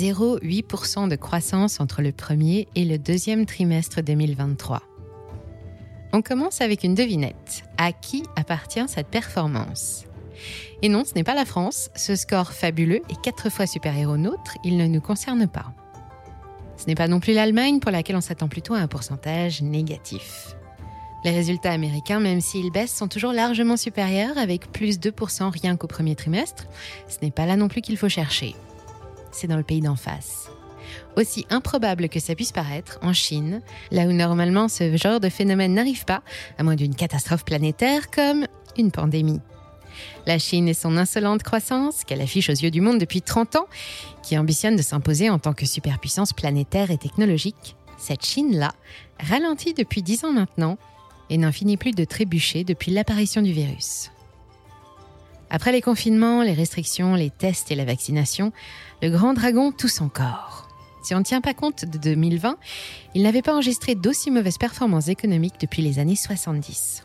0,8% de croissance entre le premier et le deuxième trimestre 2023. On commence avec une devinette. À qui appartient cette performance? Et non, ce n'est pas la France. Ce score fabuleux est quatre fois supérieur au nôtre. Il ne nous concerne pas. Ce n'est pas non plus l'Allemagne pour laquelle on s'attend plutôt à un pourcentage négatif. Les résultats américains, même s'ils baissent, sont toujours largement supérieurs, avec plus 2% rien qu'au premier trimestre. Ce n'est pas là non plus qu'il faut chercher. C'est dans le pays d'en face. Aussi improbable que ça puisse paraître, en Chine, là où normalement ce genre de phénomène n'arrive pas, à moins d'une catastrophe planétaire comme une pandémie. La Chine et son insolente croissance, qu'elle affiche aux yeux du monde depuis 30 ans, qui ambitionne de s'imposer en tant que superpuissance planétaire et technologique, cette Chine-là ralentit depuis 10 ans maintenant et n'en finit plus de trébucher depuis l'apparition du virus. Après les confinements, les restrictions, les tests et la vaccination, le grand dragon tousse encore. Si on ne tient pas compte de 2020, il n'avait pas enregistré d'aussi mauvaises performances économiques depuis les années 70.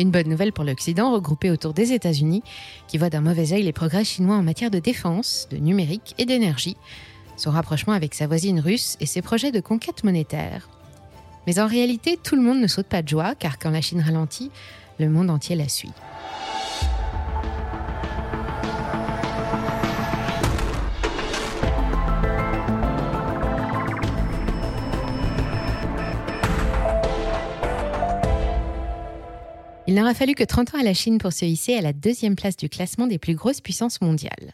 Une bonne nouvelle pour l'Occident, regroupé autour des États-Unis, qui voit d'un mauvais œil les progrès chinois en matière de défense, de numérique et d'énergie, son rapprochement avec sa voisine russe et ses projets de conquête monétaire. Mais en réalité, tout le monde ne saute pas de joie, car quand la Chine ralentit, le monde entier la suit. Il n'aura fallu que 30 ans à la Chine pour se hisser à la deuxième place du classement des plus grosses puissances mondiales.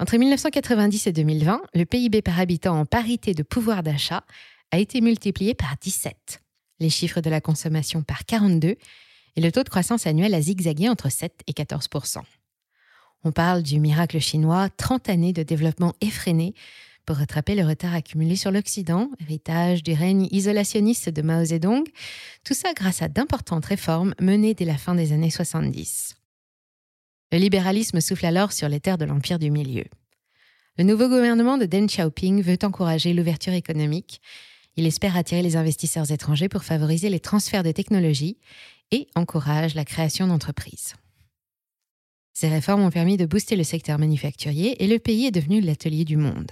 Entre 1990 et 2020, le PIB par habitant en parité de pouvoir d'achat a été multiplié par 17, les chiffres de la consommation par 42 et le taux de croissance annuel a zigzagué entre 7 et 14% On parle du miracle chinois, 30 années de développement effréné pour rattraper le retard accumulé sur l'Occident, héritage du règne isolationniste de Mao Zedong, tout ça grâce à d'importantes réformes menées dès la fin des années 70. Le libéralisme souffle alors sur les terres de l'Empire du Milieu. Le nouveau gouvernement de Deng Xiaoping veut encourager l'ouverture économique. Il espère attirer les investisseurs étrangers pour favoriser les transferts de technologies et encourage la création d'entreprises. Ces réformes ont permis de booster le secteur manufacturier et le pays est devenu l'atelier du monde.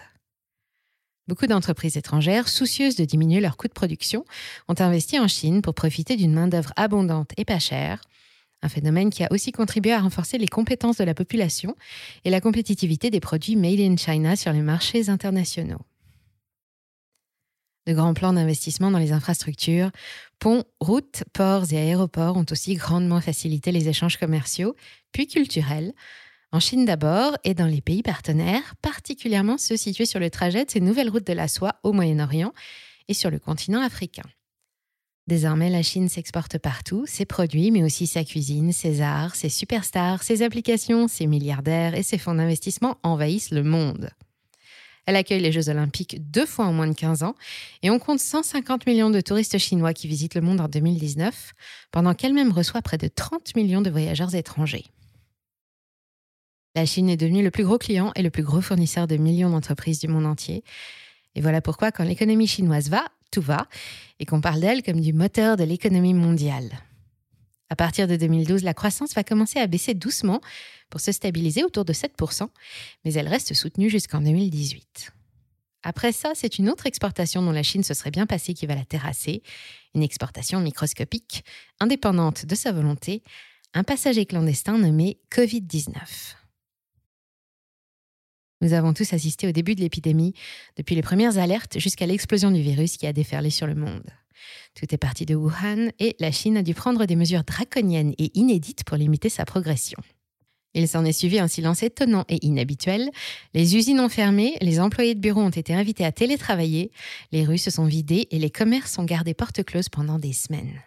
Beaucoup d'entreprises étrangères, soucieuses de diminuer leurs coûts de production, ont investi en Chine pour profiter d'une main-d'œuvre abondante et pas chère, un phénomène qui a aussi contribué à renforcer les compétences de la population et la compétitivité des produits made in China sur les marchés internationaux. De grands plans d'investissement dans les infrastructures, ponts, routes, ports et aéroports ont aussi grandement facilité les échanges commerciaux, puis culturels, en Chine d'abord et dans les pays partenaires, particulièrement ceux situés sur le trajet de ces nouvelles routes de la soie au Moyen-Orient et sur le continent africain. Désormais, la Chine s'exporte partout, ses produits, mais aussi sa cuisine, ses arts, ses superstars, ses applications, ses milliardaires et ses fonds d'investissement envahissent le monde. Elle accueille les Jeux olympiques deux fois en moins de 15 ans et on compte 150 millions de touristes chinois qui visitent le monde en 2019, pendant qu'elle-même reçoit près de 30 millions de voyageurs étrangers. La Chine est devenue le plus gros client et le plus gros fournisseur de millions d'entreprises du monde entier. Et voilà pourquoi quand l'économie chinoise va, tout va, et qu'on parle d'elle comme du moteur de l'économie mondiale. À partir de 2012, la croissance va commencer à baisser doucement pour se stabiliser autour de 7%, mais elle reste soutenue jusqu'en 2018. Après ça, c'est une autre exportation dont la Chine se serait bien passée qui va la terrasser, une exportation microscopique, indépendante de sa volonté, un passager clandestin nommé Covid-19. Nous avons tous assisté au début de l'épidémie, depuis les premières alertes jusqu'à l'explosion du virus qui a déferlé sur le monde. Tout est parti de Wuhan et la Chine a dû prendre des mesures draconiennes et inédites pour limiter sa progression. Il s'en est suivi un silence étonnant et inhabituel. Les usines ont fermé, les employés de bureau ont été invités à télétravailler, les rues se sont vidées et les commerces ont gardé porte close pendant des semaines.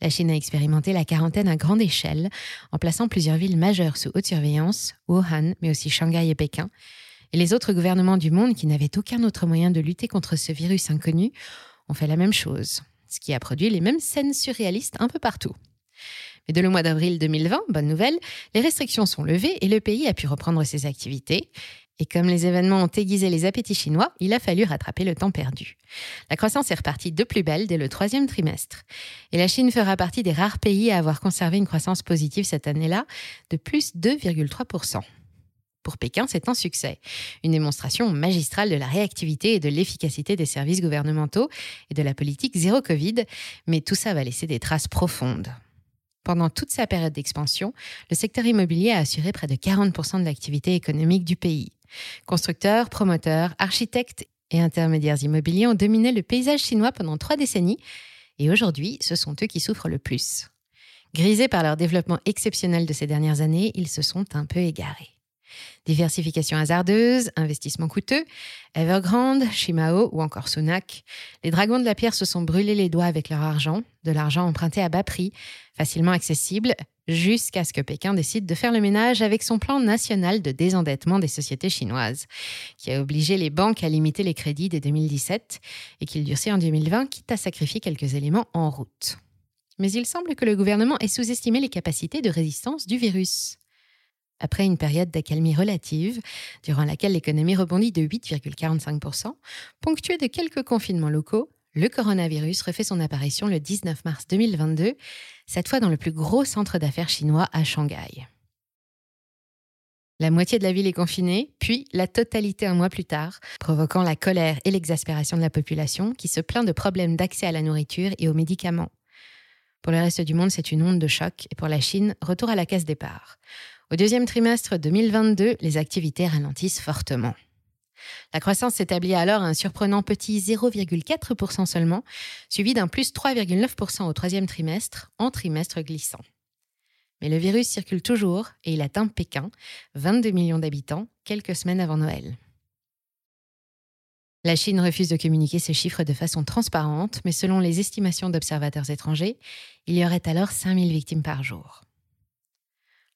La Chine a expérimenté la quarantaine à grande échelle, en plaçant plusieurs villes majeures sous haute surveillance, Wuhan, mais aussi Shanghai et Pékin. Et les autres gouvernements du monde, qui n'avaient aucun autre moyen de lutter contre ce virus inconnu, ont fait la même chose, ce qui a produit les mêmes scènes surréalistes un peu partout. Mais dès le mois d'avril 2020, bonne nouvelle, les restrictions sont levées et le pays a pu reprendre ses activités. Et comme les événements ont aiguisé les appétits chinois, il a fallu rattraper le temps perdu. La croissance est repartie de plus belle dès le troisième trimestre. Et la Chine fera partie des rares pays à avoir conservé une croissance positive cette année-là de plus 2,3%. Pour Pékin, c'est un succès, une démonstration magistrale de la réactivité et de l'efficacité des services gouvernementaux et de la politique zéro Covid, mais tout ça va laisser des traces profondes. Pendant toute sa période d'expansion, le secteur immobilier a assuré près de 40% de l'activité économique du pays. Constructeurs, promoteurs, architectes et intermédiaires immobiliers ont dominé le paysage chinois pendant trois décennies, et aujourd'hui, ce sont eux qui souffrent le plus. Grisés par leur développement exceptionnel de ces dernières années, ils se sont un peu égarés. Diversification hasardeuse, investissement coûteux, Evergrande, Shimao ou encore Sunak, les dragons de la pierre se sont brûlés les doigts avec leur argent, de l'argent emprunté à bas prix, facilement accessible, jusqu'à ce que Pékin décide de faire le ménage avec son plan national de désendettement des sociétés chinoises, qui a obligé les banques à limiter les crédits dès 2017 et qu'il durcit en 2020, quitte à sacrifier quelques éléments en route. Mais il semble que le gouvernement ait sous-estimé les capacités de résistance du virus. Après une période d'accalmie relative, durant laquelle l'économie rebondit de 8,45%, ponctuée de quelques confinements locaux, le coronavirus refait son apparition le 19 mars 2022, cette fois dans le plus gros centre d'affaires chinois à Shanghai. La moitié de la ville est confinée, puis la totalité un mois plus tard, provoquant la colère et l'exaspération de la population qui se plaint de problèmes d'accès à la nourriture et aux médicaments. Pour le reste du monde, c'est une onde de choc, et pour la Chine, retour à la case départ. Au deuxième trimestre 2022, les activités ralentissent fortement. La croissance s'établit alors à un surprenant petit 0,4% seulement, suivi d'un plus 3,9% au troisième trimestre, en trimestre glissant. Mais le virus circule toujours et il atteint Pékin, 22 millions d'habitants, quelques semaines avant Noël. La Chine refuse de communiquer ces chiffres de façon transparente, mais selon les estimations d'observateurs étrangers, il y aurait alors 5000 victimes par jour.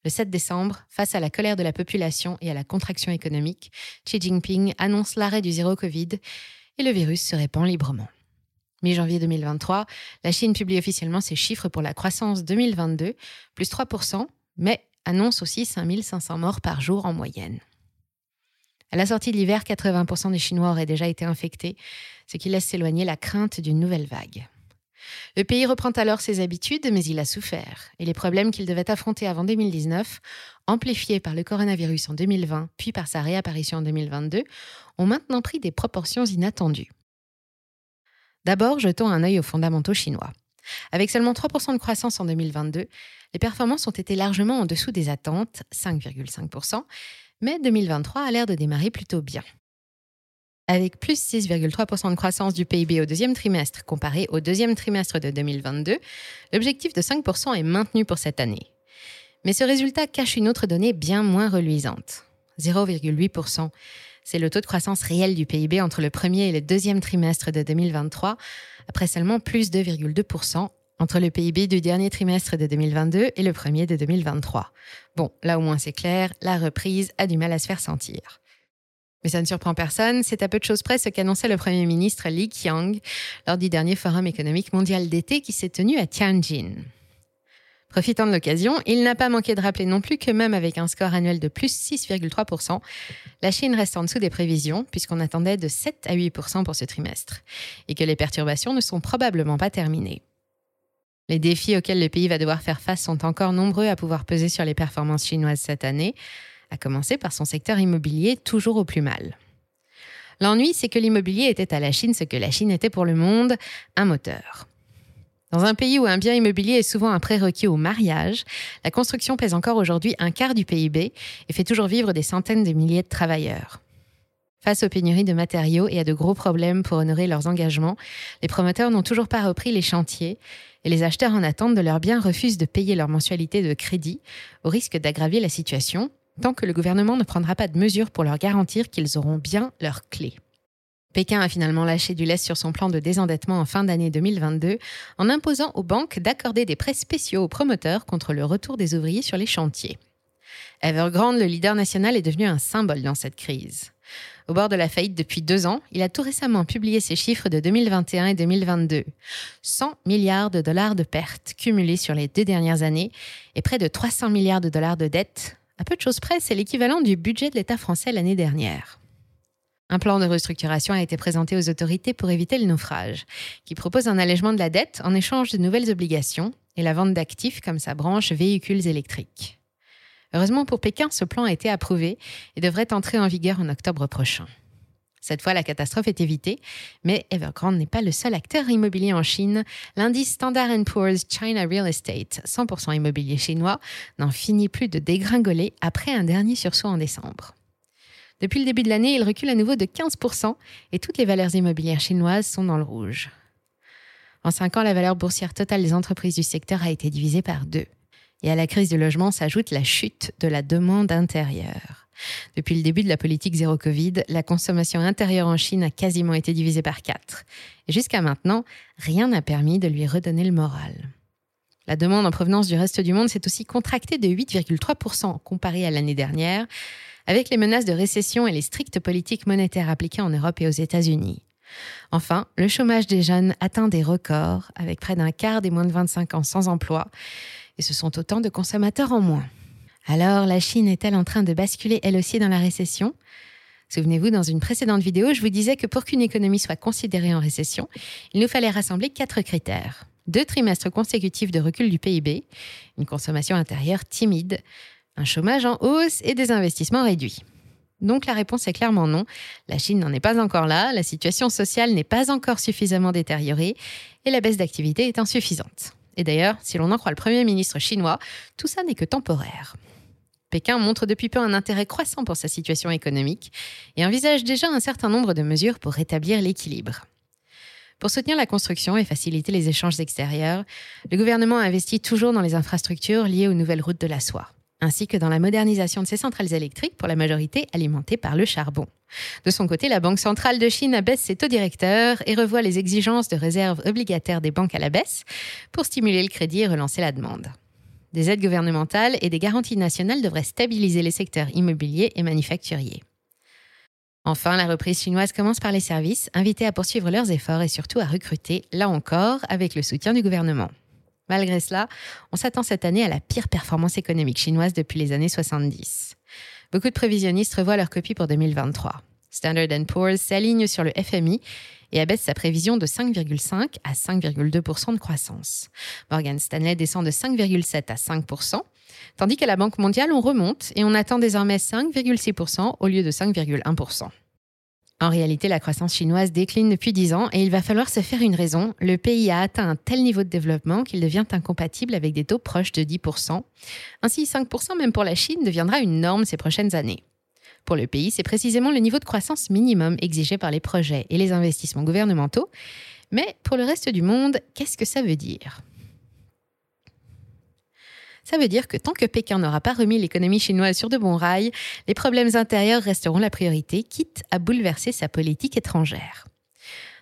Le 7 décembre, face à la colère de la population et à la contraction économique, Xi Jinping annonce l'arrêt du zéro Covid et le virus se répand librement. Mi-janvier 2023, la Chine publie officiellement ses chiffres pour la croissance 2022, plus 3%, mais annonce aussi 5500 morts par jour en moyenne. À la sortie de l'hiver, 80% des Chinois auraient déjà été infectés, ce qui laisse s'éloigner la crainte d'une nouvelle vague. Le pays reprend alors ses habitudes, mais il a souffert. Et les problèmes qu'il devait affronter avant 2019, amplifiés par le coronavirus en 2020, puis par sa réapparition en 2022, ont maintenant pris des proportions inattendues. D'abord, jetons un œil aux fondamentaux chinois. Avec seulement 3% de croissance en 2022, les performances ont été largement en dessous des attentes, 5,5%, mais 2023 a l'air de démarrer plutôt bien. Avec plus 6,3% de croissance du PIB au deuxième trimestre comparé au deuxième trimestre de 2022, l'objectif de 5% est maintenu pour cette année. Mais ce résultat cache une autre donnée bien moins reluisante. 0,8%. C'est le taux de croissance réel du PIB entre le premier et le deuxième trimestre de 2023, après seulement plus 2,2% entre le PIB du dernier trimestre de 2022 et le premier de 2023. Bon, là au moins c'est clair, la reprise a du mal à se faire sentir. Mais ça ne surprend personne, c'est à peu de choses près ce qu'annonçait le Premier ministre Li Qiang lors du dernier Forum économique mondial d'été qui s'est tenu à Tianjin. Profitant de l'occasion, il n'a pas manqué de rappeler non plus que même avec un score annuel de plus 6,3%, la Chine reste en dessous des prévisions, puisqu'on attendait de 7 à 8% pour ce trimestre, et que les perturbations ne sont probablement pas terminées. Les défis auxquels le pays va devoir faire face sont encore nombreux à pouvoir peser sur les performances chinoises cette année, à commencer par son secteur immobilier toujours au plus mal. L'ennui, c'est que l'immobilier était à la Chine ce que la Chine était pour le monde, un moteur. Dans un pays où un bien immobilier est souvent un prérequis au mariage, la construction pèse encore aujourd'hui un quart du PIB et fait toujours vivre des centaines de milliers de travailleurs. Face aux pénuries de matériaux et à de gros problèmes pour honorer leurs engagements, les promoteurs n'ont toujours pas repris les chantiers et les acheteurs en attente de leurs biens refusent de payer leur mensualité de crédit au risque d'aggraver la situation tant que le gouvernement ne prendra pas de mesures pour leur garantir qu'ils auront bien leurs clés. Pékin a finalement lâché du lest sur son plan de désendettement en fin d'année 2022 en imposant aux banques d'accorder des prêts spéciaux aux promoteurs contre le retour des ouvriers sur les chantiers. Evergrande, le leader national, est devenu un symbole dans cette crise. Au bord de la faillite depuis deux ans, il a tout récemment publié ses chiffres de 2021 et 2022. 100 milliards de dollars de pertes cumulées sur les deux dernières années et près de 300 milliards de dollars de dettes, à peu de choses près, c'est l'équivalent du budget de l'État français l'année dernière. Un plan de restructuration a été présenté aux autorités pour éviter le naufrage, qui propose un allègement de la dette en échange de nouvelles obligations et la vente d'actifs comme sa branche véhicules électriques. Heureusement pour Pékin, ce plan a été approuvé et devrait entrer en vigueur en octobre prochain. Cette fois, la catastrophe est évitée, mais Evergrande n'est pas le seul acteur immobilier en Chine. L'indice Standard Poor's China Real Estate, 100% immobilier chinois, n'en finit plus de dégringoler après un dernier sursaut en décembre. Depuis le début de l'année, il recule à nouveau de 15% et toutes les valeurs immobilières chinoises sont dans le rouge. En cinq ans, la valeur boursière totale des entreprises du secteur a été divisée par deux. Et à la crise du logement s'ajoute la chute de la demande intérieure. Depuis le début de la politique zéro Covid, la consommation intérieure en Chine a quasiment été divisée par quatre. Et jusqu'à maintenant, rien n'a permis de lui redonner le moral. La demande en provenance du reste du monde s'est aussi contractée de 8,3% comparée à l'année dernière, avec les menaces de récession et les strictes politiques monétaires appliquées en Europe et aux États-Unis. Enfin, le chômage des jeunes atteint des records, avec près d'un quart des moins de 25 ans sans emploi, et ce sont autant de consommateurs en moins. Alors, la Chine est-elle en train de basculer elle aussi dans la récession? Souvenez-vous, dans une précédente vidéo, je vous disais que pour qu'une économie soit considérée en récession, il nous fallait rassembler quatre critères. Deux trimestres consécutifs de recul du PIB, une consommation intérieure timide, un chômage en hausse et des investissements réduits. Donc la réponse est clairement non. La Chine n'en est pas encore là, la situation sociale n'est pas encore suffisamment détériorée et la baisse d'activité est insuffisante. Et d'ailleurs, si l'on en croit le Premier ministre chinois, tout ça n'est que temporaire. Pékin montre depuis peu un intérêt croissant pour sa situation économique et envisage déjà un certain nombre de mesures pour rétablir l'équilibre. Pour soutenir la construction et faciliter les échanges extérieurs, le gouvernement investit toujours dans les infrastructures liées aux nouvelles routes de la soie ainsi que dans la modernisation de ses centrales électriques pour la majorité alimentées par le charbon. De son côté, la Banque centrale de Chine abaisse ses taux directeurs et revoit les exigences de réserve obligataires des banques à la baisse pour stimuler le crédit et relancer la demande. Des aides gouvernementales et des garanties nationales devraient stabiliser les secteurs immobiliers et manufacturiers. Enfin, la reprise chinoise commence par les services, invités à poursuivre leurs efforts et surtout à recruter, là encore, avec le soutien du gouvernement. Malgré cela, on s'attend cette année à la pire performance économique chinoise depuis les années 70. Beaucoup de prévisionnistes revoient leur copie pour 2023. Standard Poor's s'aligne sur le FMI et abaisse sa prévision de 5,5 à 5,2% de croissance. Morgan Stanley descend de 5,7 à 5% tandis qu'à la Banque mondiale, on remonte et on attend désormais 5,6% au lieu de 5,1% en réalité, la croissance chinoise décline depuis 10 ans et il va falloir se faire une raison. Le pays a atteint un tel niveau de développement qu'il devient incompatible avec des taux proches de 10%. Ainsi, 5% même pour la Chine deviendra une norme ces prochaines années. Pour le pays, c'est précisément le niveau de croissance minimum exigé par les projets et les investissements gouvernementaux. Mais pour le reste du monde, qu'est-ce que ça veut dire? Ça veut dire que tant que Pékin n'aura pas remis l'économie chinoise sur de bons rails, les problèmes intérieurs resteront la priorité, quitte à bouleverser sa politique étrangère.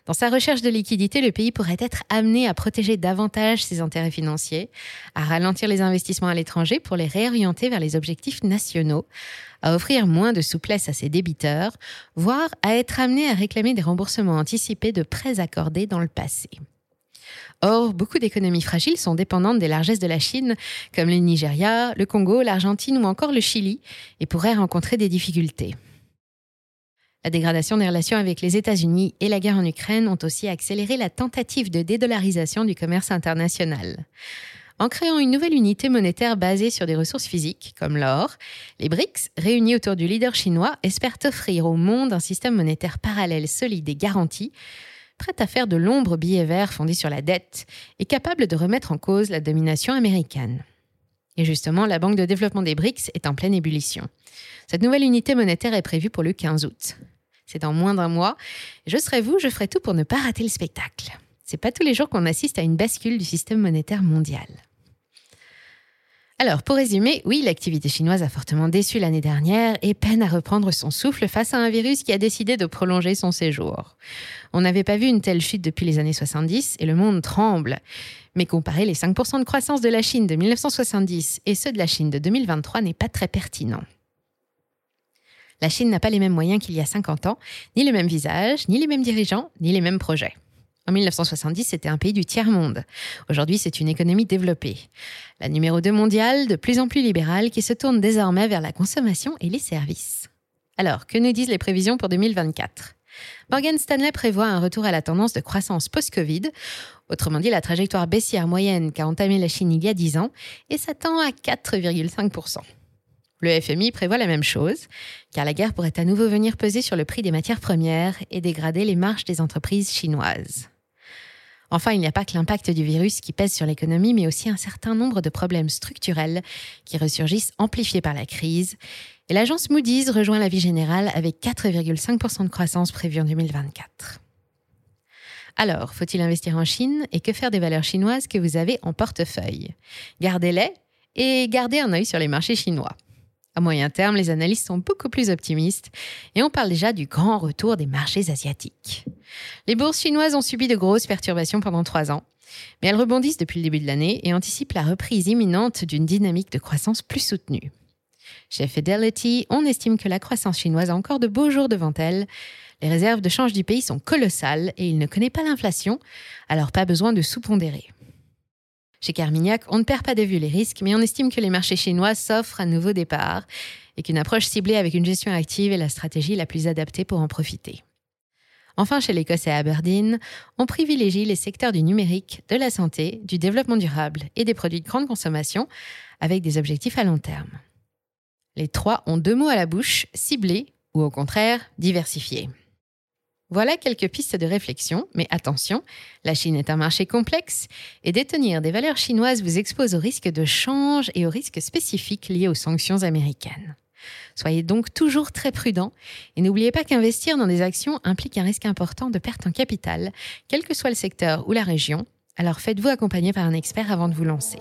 Dans sa recherche de liquidité, le pays pourrait être amené à protéger davantage ses intérêts financiers, à ralentir les investissements à l'étranger pour les réorienter vers les objectifs nationaux, à offrir moins de souplesse à ses débiteurs, voire à être amené à réclamer des remboursements anticipés de prêts accordés dans le passé. Or, beaucoup d'économies fragiles sont dépendantes des largesses de la Chine, comme le Nigeria, le Congo, l'Argentine ou encore le Chili, et pourraient rencontrer des difficultés. La dégradation des relations avec les États-Unis et la guerre en Ukraine ont aussi accéléré la tentative de dédollarisation du commerce international. En créant une nouvelle unité monétaire basée sur des ressources physiques, comme l'or, les BRICS, réunis autour du leader chinois, espèrent offrir au monde un système monétaire parallèle solide et garanti, prête à faire de l'ombre billets verts fondés sur la dette et capable de remettre en cause la domination américaine. Et justement, la Banque de développement des BRICS est en pleine ébullition. Cette nouvelle unité monétaire est prévue pour le 15 août. C'est dans moins d'un mois. Je serai vous, je ferai tout pour ne pas rater le spectacle. C'est pas tous les jours qu'on assiste à une bascule du système monétaire mondial. Alors, pour résumer, oui, l'activité chinoise a fortement déçu l'année dernière et peine à reprendre son souffle face à un virus qui a décidé de prolonger son séjour. On n'avait pas vu une telle chute depuis les années 70 et le monde tremble. Mais comparer les 5% de croissance de la Chine de 1970 et ceux de la Chine de 2023 n'est pas très pertinent. La Chine n'a pas les mêmes moyens qu'il y a 50 ans, ni le même visage, ni les mêmes dirigeants, ni les mêmes projets. En 1970, c'était un pays du tiers-monde. Aujourd'hui, c'est une économie développée. La numéro 2 mondiale, de plus en plus libérale, qui se tourne désormais vers la consommation et les services. Alors, que nous disent les prévisions pour 2024 Morgan Stanley prévoit un retour à la tendance de croissance post-Covid, autrement dit la trajectoire baissière moyenne qu'a entamée la Chine il y a 10 ans, et s'attend à 4,5%. Le FMI prévoit la même chose, car la guerre pourrait à nouveau venir peser sur le prix des matières premières et dégrader les marges des entreprises chinoises. Enfin, il n'y a pas que l'impact du virus qui pèse sur l'économie, mais aussi un certain nombre de problèmes structurels qui ressurgissent amplifiés par la crise. Et l'agence Moody's rejoint la vie générale avec 4,5% de croissance prévue en 2024. Alors, faut-il investir en Chine et que faire des valeurs chinoises que vous avez en portefeuille? Gardez-les et gardez un œil sur les marchés chinois. À moyen terme, les analystes sont beaucoup plus optimistes et on parle déjà du grand retour des marchés asiatiques. Les bourses chinoises ont subi de grosses perturbations pendant trois ans, mais elles rebondissent depuis le début de l'année et anticipent la reprise imminente d'une dynamique de croissance plus soutenue. Chez Fidelity, on estime que la croissance chinoise a encore de beaux jours devant elle. Les réserves de change du pays sont colossales et il ne connaît pas l'inflation, alors pas besoin de sous-pondérer. Chez Carmignac, on ne perd pas de vue les risques, mais on estime que les marchés chinois s'offrent un nouveau départ et qu'une approche ciblée avec une gestion active est la stratégie la plus adaptée pour en profiter. Enfin, chez l'Écosse et Aberdeen, on privilégie les secteurs du numérique, de la santé, du développement durable et des produits de grande consommation avec des objectifs à long terme. Les trois ont deux mots à la bouche, ciblés ou au contraire diversifiés. Voilà quelques pistes de réflexion, mais attention, la Chine est un marché complexe et détenir des valeurs chinoises vous expose aux risques de change et aux risques spécifiques liés aux sanctions américaines. Soyez donc toujours très prudent et n'oubliez pas qu'investir dans des actions implique un risque important de perte en capital, quel que soit le secteur ou la région, alors faites-vous accompagner par un expert avant de vous lancer.